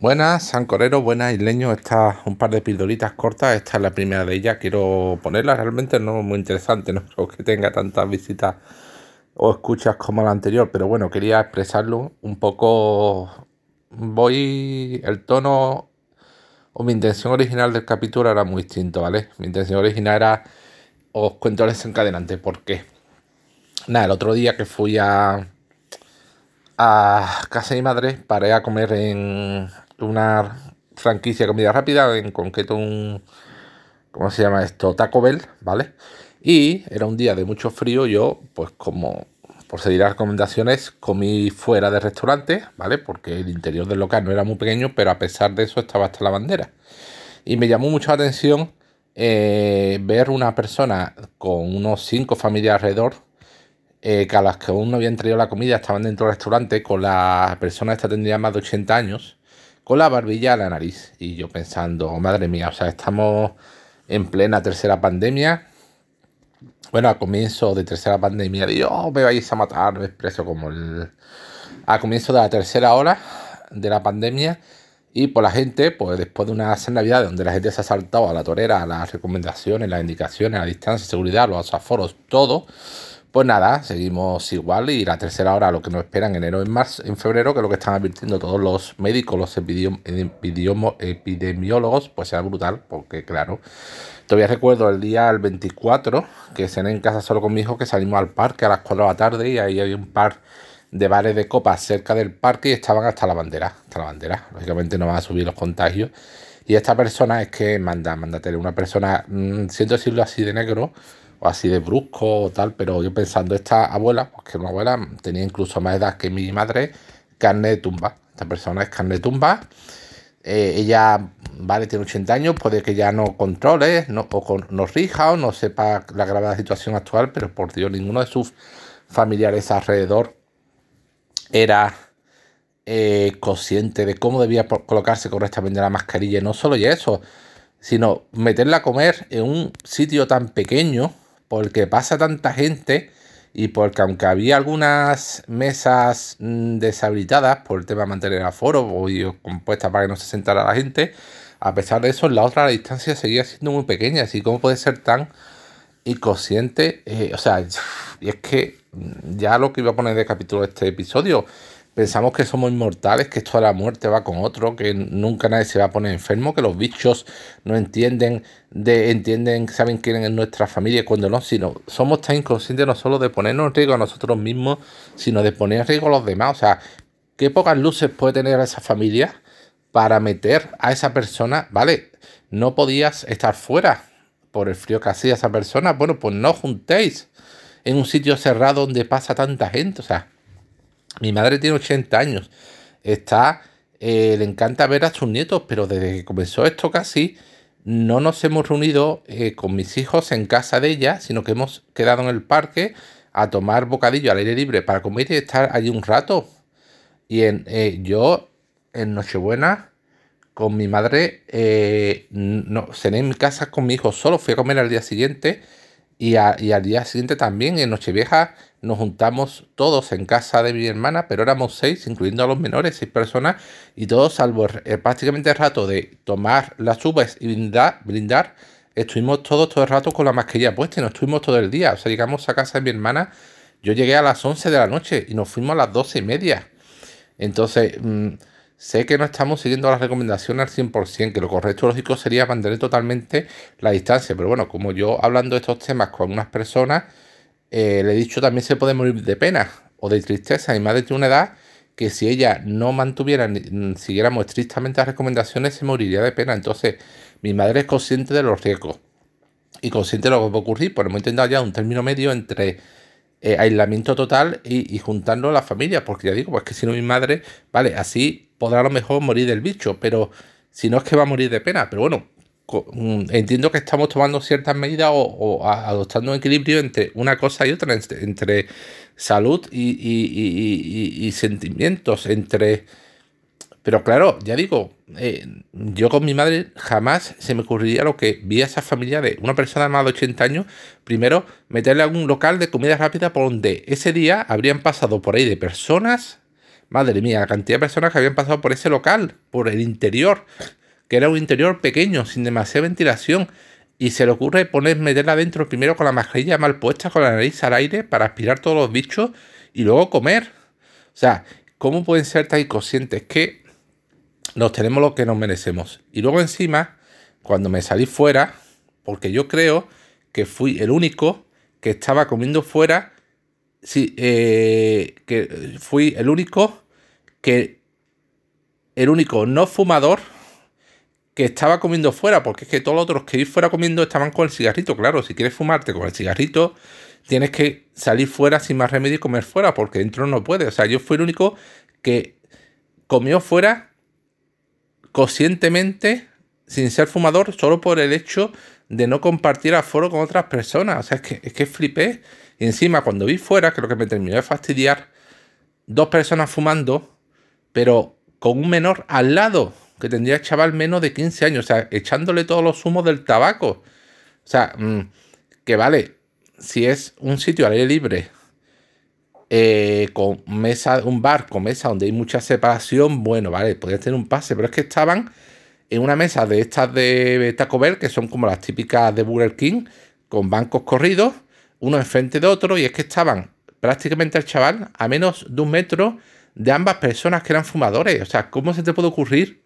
Buenas, Sancorero, buenas isleños. Estas un par de pildoritas cortas. Esta es la primera de ellas. Quiero ponerla. Realmente no muy interesante. No creo que tenga tantas visitas o escuchas como la anterior. Pero bueno, quería expresarlo un poco. Voy. El tono o mi intención original del capítulo era muy distinto, ¿vale? Mi intención original era. Os cuento el desencadenante. ¿Por qué? Nada, el otro día que fui a a casa de mi madre paré a comer en una franquicia de comida rápida, en concreto un, ¿cómo se llama esto? Taco Bell, ¿vale? Y era un día de mucho frío, yo pues como por seguir las recomendaciones comí fuera del restaurante, ¿vale? Porque el interior del local no era muy pequeño, pero a pesar de eso estaba hasta la bandera. Y me llamó mucho la atención eh, ver una persona con unos cinco familias alrededor, eh, que a las que aún no habían traído la comida estaban dentro del restaurante, con la persona esta tendría más de 80 años, con la barbilla a la nariz. Y yo pensando, madre mía, o sea, estamos en plena tercera pandemia. Bueno, a comienzo de tercera pandemia, dios oh, me vais a matar, expreso como el... A comienzo de la tercera hora de la pandemia y por la gente, pues después de una Navidad donde la gente se ha saltado a la torera, a las recomendaciones, las indicaciones, a la distancia, seguridad, los aforos, todo, pues nada, seguimos igual y la tercera hora lo que nos espera en enero, en marzo, en febrero, que es lo que están advirtiendo todos los médicos, los epidemiólogos, pues será brutal, porque claro, todavía recuerdo el día el 24, que cené en casa solo con mi hijo, que salimos al parque a las 4 de la tarde y ahí había un par de bares de copas cerca del parque y estaban hasta la bandera, hasta la bandera, lógicamente no van a subir los contagios. Y esta persona es que manda, manda una persona, mm, siento decirlo así de negro, o así de brusco o tal, pero yo pensando, esta abuela, pues que una abuela tenía incluso más edad que mi madre, carne de tumba. Esta persona es carne de tumba. Eh, ella, vale, tiene 80 años, puede que ya no controle, no, o no rija o no sepa la gravedad de la situación actual, pero por Dios, ninguno de sus familiares alrededor era eh, consciente de cómo debía colocarse correctamente la mascarilla. No solo eso, sino meterla a comer en un sitio tan pequeño porque pasa tanta gente y porque aunque había algunas mesas mm, deshabilitadas por el tema de mantener aforo o compuestas para que no se sentara la gente, a pesar de eso, la otra la distancia seguía siendo muy pequeña. Así como puede ser tan inconsciente, eh, o sea, y es que ya lo que iba a poner de capítulo este episodio, Pensamos que somos inmortales, que esto de la muerte va con otro, que nunca nadie se va a poner enfermo, que los bichos no entienden, de, entienden, saben quién es nuestra familia y cuando no, sino somos tan inconscientes no solo de ponernos en riesgo a nosotros mismos, sino de poner en riesgo a los demás. O sea, qué pocas luces puede tener esa familia para meter a esa persona, ¿vale? No podías estar fuera por el frío que hacía esa persona. Bueno, pues no juntéis en un sitio cerrado donde pasa tanta gente. O sea, mi madre tiene 80 años. Está, eh, le encanta ver a sus nietos, pero desde que comenzó esto casi no nos hemos reunido eh, con mis hijos en casa de ella, sino que hemos quedado en el parque a tomar bocadillo al aire libre para comer y estar allí un rato. Y eh, yo en Nochebuena con mi madre no, cené en mi casa con mi hijo solo, fui a comer al día siguiente y, al día siguiente también en Nochevieja nos juntamos todos en casa de mi hermana, pero éramos seis, incluyendo a los menores, seis personas, y todos, salvo eh, prácticamente el rato de tomar las uvas y brindar, estuvimos todos todo el rato con la mascarilla puesta y nos estuvimos todo el día. O sea, llegamos a casa de mi hermana, yo llegué a las 11 de la noche y nos fuimos a las doce y media. Entonces, mm, sé que no estamos siguiendo las recomendaciones al 100%, que lo correcto lógico sería mantener totalmente la distancia, pero bueno, como yo hablando de estos temas con unas personas, eh, le he dicho también se puede morir de pena o de tristeza. Mi madre tiene una edad que si ella no mantuviera, ni, siguiéramos estrictamente las recomendaciones, se moriría de pena. Entonces, mi madre es consciente de los riesgos y consciente de lo que puede ocurrir. Pues hemos intentado ya un término medio entre eh, aislamiento total y, y juntando a la familia, porque ya digo, pues que si no mi madre, vale, así podrá a lo mejor morir del bicho, pero si no es que va a morir de pena. Pero bueno, Mm, entiendo que estamos tomando ciertas medidas o, adoptando un equilibrio entre una cosa y otra, entre, salud y, sentimientos, entre... Pero claro, ya digo, eh, yo con mi madre jamás se me ocurriría lo que vi a esa familia de una persona de más de 80 años, primero meterle a un local de comida rápida por donde ese día habrían pasado por ahí de personas Madre mía, la cantidad de personas que habían pasado por ese local, por el interior, que era un interior pequeño, sin demasiada ventilación, y se le ocurre poner, adentro primero con la mascarilla mal puesta, con la nariz al aire, para aspirar todos los bichos y luego comer. O sea, ¿cómo pueden ser tan inconscientes? Que nos tenemos lo que nos merecemos. Y luego encima, cuando me salí fuera, porque yo creo que fui el único que estaba comiendo fuera, sí, eh, que fui el único que, el único no fumador que estaba comiendo fuera, porque es que todos los otros que ir fuera comiendo estaban con el cigarrito, claro, si quieres fumarte con el cigarrito, tienes que salir fuera sin más remedio y comer fuera, porque dentro no puede. O sea, yo fui el único que comió fuera conscientemente, sin ser fumador, solo por el hecho de no compartir aforo con otras personas. O sea, es que, es que flipé. Y encima, cuando vi fuera, lo que me terminó de fastidiar, dos personas fumando, pero con un menor al lado, que tendría el chaval menos de 15 años, o sea, echándole todos los humos del tabaco. O sea, mm, que vale, si es un sitio al aire libre, eh, con mesa, un bar con mesa donde hay mucha separación, bueno, vale, podría tener un pase, pero es que estaban en una mesa de estas de Taco Bell, que son como las típicas de Burger King, con bancos corridos, uno enfrente de otro, y es que estaban prácticamente el chaval a menos de un metro de ambas personas que eran fumadores. O sea, ¿cómo se te puede ocurrir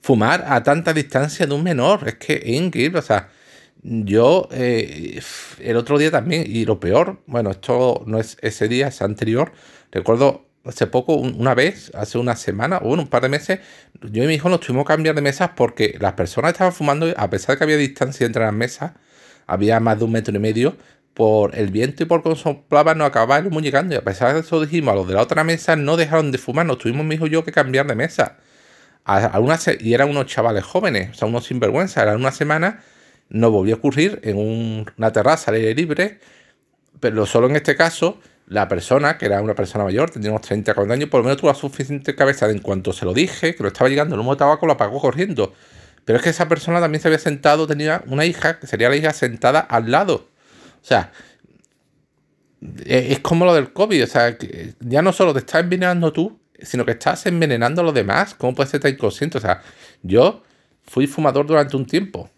fumar a tanta distancia de un menor? Es que es increíble, o sea, yo eh, el otro día también, y lo peor, bueno, esto no es ese día, es anterior, recuerdo hace poco, una vez, hace una semana, o bueno, un par de meses, yo y mi hijo nos tuvimos que cambiar de mesas porque las personas estaban fumando, a pesar de que había distancia entre las mesas, había más de un metro y medio, por el viento y por cómo soplaba nos acabábamos llegando. Y a pesar de eso dijimos, a los de la otra mesa no dejaron de fumar, nos tuvimos mi hijo yo que cambiar de mesa. A, y eran unos chavales jóvenes, o sea, unos sinvergüenza, eran una semana, nos volvió a ocurrir en una terraza al aire libre, pero solo en este caso la persona, que era una persona mayor, tenía unos 30, 40 años, por lo menos tuvo la suficiente cabeza de en cuanto se lo dije, que lo estaba llegando el humo de tabaco, lo apagó corriendo. Pero es que esa persona también se había sentado, tenía una hija, que sería la hija sentada al lado. O sea, e, es como lo del COVID, o sea, ya no solo te estás envenenando tú, sino que estás envenenando a los demás. ¿Cómo puedes ser tan inconsciente? O sea, yo fui fumador durante un tiempo,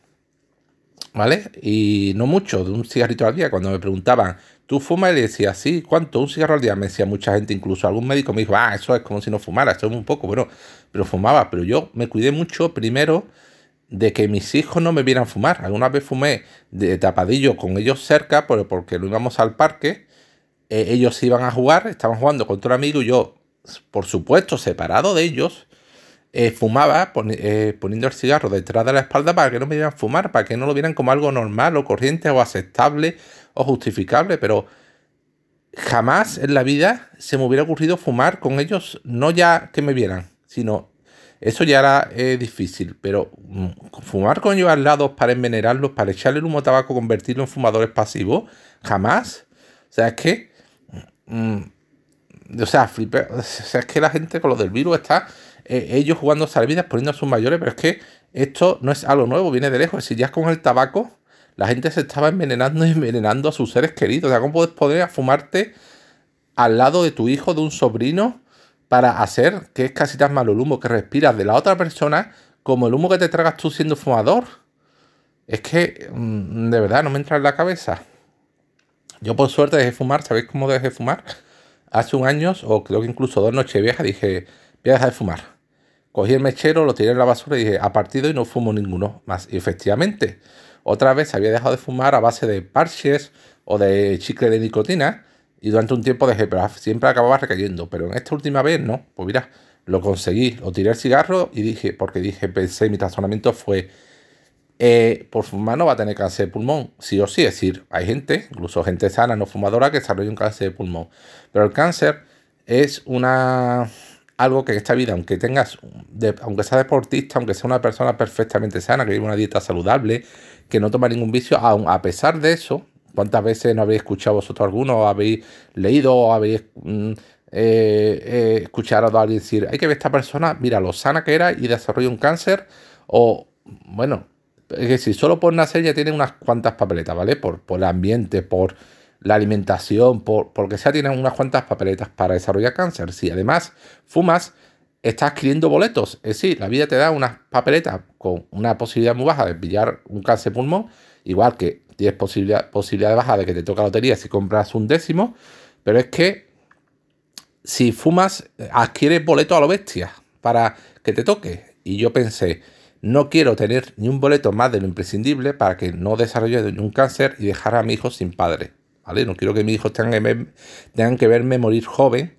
¿vale? Y no mucho, de un cigarrito al día. Cuando me preguntaban, ¿tú fumas? Y le decía, sí, ¿cuánto? Un cigarro al día. Me decía mucha gente, incluso algún médico me dijo, ah, eso es como si no fumara, eso es un poco, bueno, pero fumaba. Pero yo me cuidé mucho primero de que mis hijos no me vieran fumar. Alguna vez fumé de tapadillo con ellos cerca, porque lo íbamos al parque. Eh, ellos iban a jugar, estaban jugando con otro amigo y yo, por supuesto, separado de ellos, eh, fumaba eh, poniendo el cigarro detrás de la espalda para que no me vieran fumar, para que no lo vieran como algo normal o corriente o aceptable o justificable, pero jamás en la vida se me hubiera ocurrido fumar con ellos, no ya que me vieran, sino eso ya era eh, difícil, pero mm, fumar con ellos al lado para envenenarlos, para echarle el humo tabaco, convertirlo en fumadores pasivos, jamás. O sea, es que... Mm, o sea, o sea, es que la gente con lo del virus está eh, ellos jugando salvidas, poniendo a sus mayores, pero es que esto no es algo nuevo, viene de lejos. Si ya con el tabaco, la gente se estaba envenenando y envenenando a sus seres queridos. O sea, ¿cómo puedes poder fumarte al lado de tu hijo, de un sobrino, para hacer que es casi tan malo el humo que respiras de la otra persona como el humo que te tragas tú siendo fumador? Es que mm, de verdad no me entra en la cabeza. Yo por suerte dejé de fumar, ¿sabéis cómo dejé de fumar? Hace un año, o creo que incluso dos noches viejas, dije, voy a dejar de fumar. Cogí el mechero, lo tiré en la basura y dije, a partir de hoy no fumo ninguno más. Y efectivamente, otra vez había dejado de fumar a base de parches o de chicle de nicotina y durante un tiempo dejé, pero siempre acababa recayendo. Pero en esta última vez no, pues mira, lo conseguí, lo tiré el cigarro y dije, porque dije, pensé, mi razonamiento fue, eh, por fumar no va a tener cáncer de pulmón, sí o sí, es decir, hay gente, incluso gente sana, no fumadora, que desarrolla un cáncer de pulmón. Pero el cáncer es una algo que en esta vida, aunque tengas, aunque seas deportista, aunque sea una persona perfectamente sana, que vive una dieta saludable, que no toma ningún vicio, aun a pesar de eso, ¿cuántas veces no habéis escuchado vosotros alguno, o habéis leído, o habéis mm, eh, eh, escuchado a alguien decir, hay que ver esta persona, mira lo sana que era y desarrolla un cáncer, o bueno, es decir, solo por nacer ya tiene unas cuantas papeletas, ¿vale? Por, por el ambiente, por la alimentación, por, porque sea, tienes unas cuantas papeletas para desarrollar cáncer. Si además fumas, estás adquiriendo boletos. Es decir, la vida te da unas papeletas con una posibilidad muy baja de pillar un cáncer pulmón, igual que tienes posibilidad, posibilidad baja de que te la lotería si compras un décimo, pero es que si fumas, adquieres boletos a lo bestia para que te toque. Y yo pensé, no quiero tener ni un boleto más de lo imprescindible para que no desarrolle un cáncer y dejar a mi hijo sin padre. ¿vale? No quiero que mis hijos tengan tengan que verme morir joven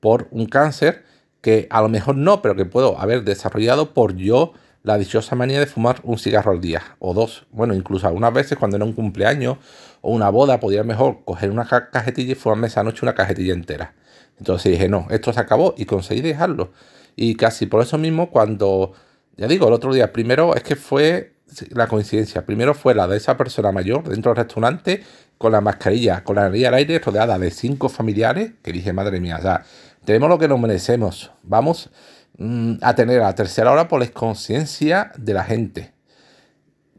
por un cáncer que a lo mejor no, pero que puedo haber desarrollado por yo la dichosa manía de fumar un cigarro al día o dos. Bueno, incluso algunas veces cuando era un cumpleaños o una boda podía mejor coger una cajetilla y fumarme esa noche una cajetilla entera. Entonces dije, no, esto se acabó y conseguí dejarlo. Y casi por eso mismo cuando, ya digo, el otro día, primero es que fue la coincidencia, primero fue la de esa persona mayor dentro del restaurante con la mascarilla, con la nariz al aire rodeada de cinco familiares, que dije, madre mía, sea, tenemos lo que nos merecemos, vamos a tener a la tercera hora por la conciencia de la gente.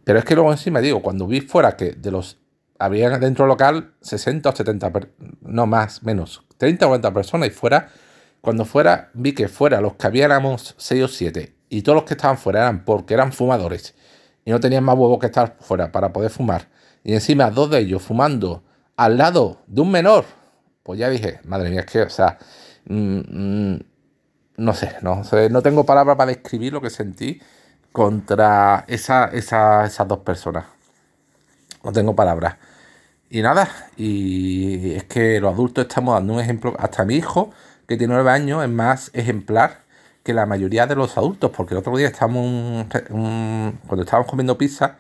Pero es que luego encima digo, cuando vi fuera que de los había dentro local 60 o 70, no más, menos, 30 o 40 personas y fuera, cuando fuera, vi que fuera los que habíamos 6 o 7 y todos los que estaban fuera eran porque eran fumadores y no tenían más huevos que estar fuera para poder fumar. Y encima dos de ellos fumando al lado de un menor, pues ya dije, madre mía, es que, o sea, mm, mm, no sé, no no tengo palabras para describir lo que sentí contra esa, esas dos personas. No tengo palabras. Y nada, y es que los adultos estamos dando un ejemplo, hasta mi hijo, que tiene nueve años, es más ejemplar que la mayoría de los adultos, porque el otro día estábamos cuando estábamos comiendo pizza,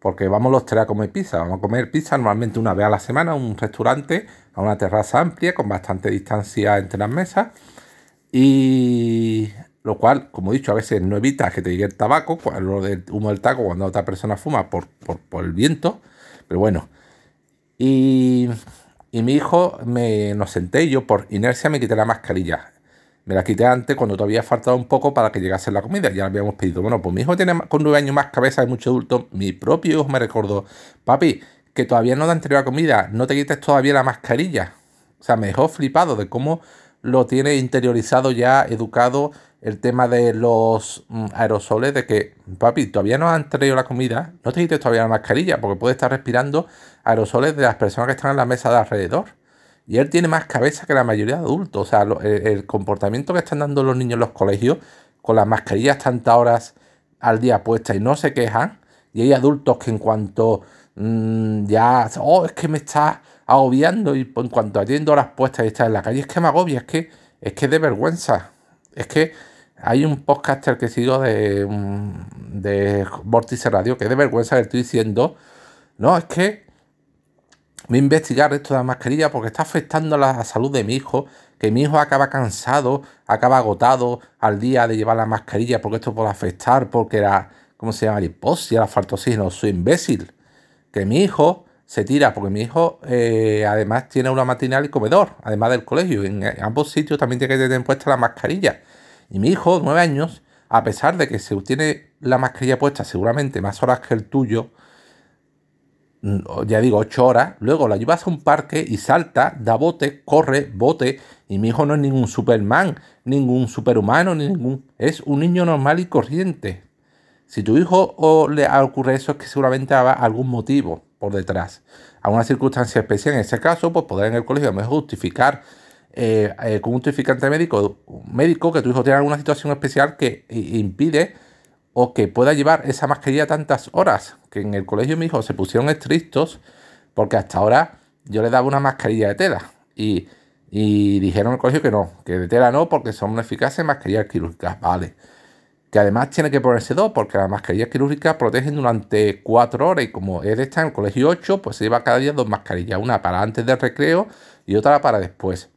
porque vamos los tres a comer pizza, vamos a comer pizza normalmente una vez a la semana, un restaurante, a una terraza amplia, con bastante distancia entre las mesas, y lo cual, como he dicho, a veces no evita que te llegue el tabaco, lo del humo del taco cuando otra persona fuma por, por, por el viento, pero bueno, y, mi hijo, me, nos senté y yo por inercia me quité la mascarilla. Me la quité antes cuando todavía faltaba un poco para que llegase la comida. Ya la habíamos pedido. Bueno, pues mi hijo tiene con nueve años más cabeza de mucho adulto. Mi propio hijo me recordó, papi, que todavía no te han la comida, no te quites todavía la mascarilla. O sea, me dejó flipado de cómo lo tiene interiorizado ya, educado el tema de los mm, aerosoles, de que, papi, todavía no han traído la comida, no te quites todavía la mascarilla, porque puedes estar respirando aerosoles de las personas que están en la mesa de alrededor. Y él tiene más cabeza que la mayoría de adultos. O sea, el, comportamiento que están dando los niños en los colegios, con las mascarillas tantas horas al día puestas y no se quejan. Y hay adultos que en cuanto mm, ya, oh, es que me está agobiando y en cuanto atiendo horas puestas y está en la calle, es que me agobia, es que es que de vergüenza. Es que hay un podcaster que sigo de, de Vórtice Radio que de vergüenza que estoy diciendo. No, es que voy a investigar esto de la mascarilla porque está afectando la salud de mi hijo. Que mi hijo acaba cansado, acaba agotado al día de llevar la mascarilla porque esto puede afectar, porque era, ¿cómo se llama? La hipoxia, la falta oxígeno. Soy imbécil. Que mi hijo se tira, porque mi hijo eh, además tiene una matinal y comedor, además del colegio. En ambos sitios también tiene que tener puesta la mascarilla. Y mi hijo, nueve años, a pesar de que se tiene la mascarilla puesta seguramente más horas que el tuyo, mm, ya digo, ocho horas, luego la llevas a un parque y salta, da bote, corre, bote, y mi hijo no es ningún Superman, ningún superhumano, ningún... Es un niño normal y corriente. Si tu hijo o le ocurre eso es que seguramente habrá algún motivo por detrás. Alguna circunstancia especial en ese caso, pues poder en el colegio mejor justificar eh, eh, con un justificante médico, médico que tu hijo tiene alguna situación especial que impide o que pueda llevar esa mascarilla tantas horas. Que en el colegio mi hijo se pusieron estrictos porque hasta ahora yo le daba una mascarilla de tela y, y dijeron en el colegio que no, que de tela no porque son eficaces mascarillas quirúrgicas, vale. Que además tiene que ponerse dos porque las mascarillas quirúrgicas protegen durante cuatro horas y como es de estar en el colegio 8, pues se lleva cada día dos mascarillas, una para antes del recreo y otra para después.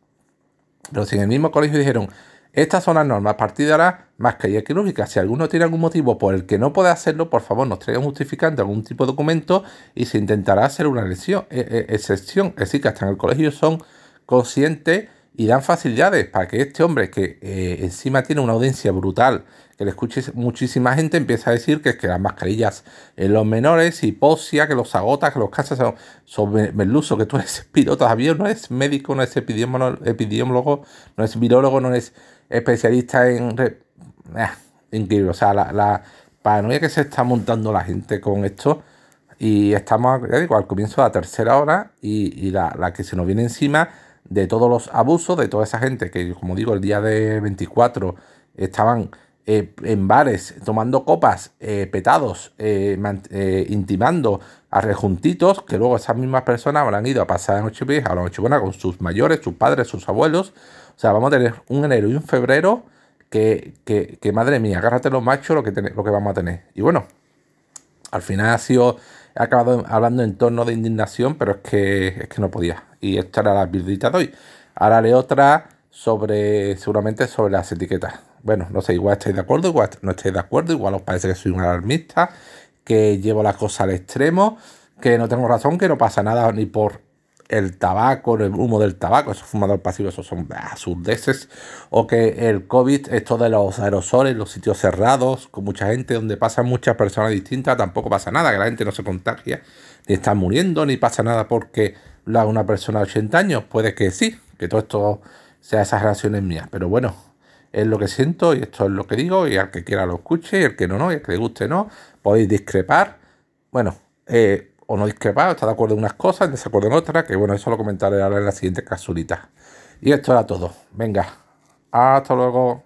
Pero si en el mismo colegio dijeron, estas son las normas, a partir de ahora, mascarilla quirúrgica. Si alguno tiene algún motivo por el que no puede hacerlo, por favor nos traigan justificante, algún tipo de documento y se intentará hacer una lesión, eh, eh, excepción. Es decir, que hasta en el colegio son conscientes y dan facilidades para que este hombre, que eh, encima tiene una audiencia brutal, que le escuche muchísima gente, empieza a decir que es que las mascarillas en los menores, hipoxia, que los agota, que los casos son, son que tú eres piloto todavía, no eres médico, no eres epidemiólogo, no es virólogo, no es especialista en... Ah, increíble, o sea, la, la paranoia que se está montando la gente con esto y estamos, ya digo, al comienzo de la tercera hora y, la, la, que se nos viene encima de todos los abusos de toda esa gente que, como digo, el día de 24 estaban eh, en bares tomando copas eh, petados, eh, intimando a rejuntitos, que luego esas mismas personas habrán ido a pasar la noche vieja a la noche buena con sus mayores, sus padres, sus abuelos. O sea, vamos a tener un enero y un febrero que, que, madre mía, agárrate los machos lo que, lo que vamos a tener. Y bueno, al final ha sido, he acabado hablando en torno de indignación, pero es que, es que no podía. Y esta era la virudita de hoy. Ahora haré otra sobre, seguramente sobre las etiquetas. Bueno, no sé, igual estáis de acuerdo, igual no estáis de acuerdo, igual os parece que soy un alarmista, que llevo la cosa al extremo, que no tengo razón, que no pasa nada ni por el tabaco, el humo del tabaco, esos fumadores pasivos, esos son absurdeces, o que el COVID, esto de los aerosoles, los sitios cerrados, con mucha gente, donde pasan muchas personas distintas, tampoco pasa nada, que la gente no se contagia, ni está muriendo, ni pasa nada porque la, una persona de 80 años, puede que sí, que todo esto sea esas relaciones mías, pero bueno, es lo que siento y esto es lo que digo, y al que quiera lo escuche, y el que no, no, y al que le guste no, podéis discrepar, bueno, eh, o no discrepar, está de acuerdo en unas cosas, en desacuerdo en otras, que bueno, eso lo comentaré ahora en la siguiente casulita. Y esto era todo. Venga, hasta luego.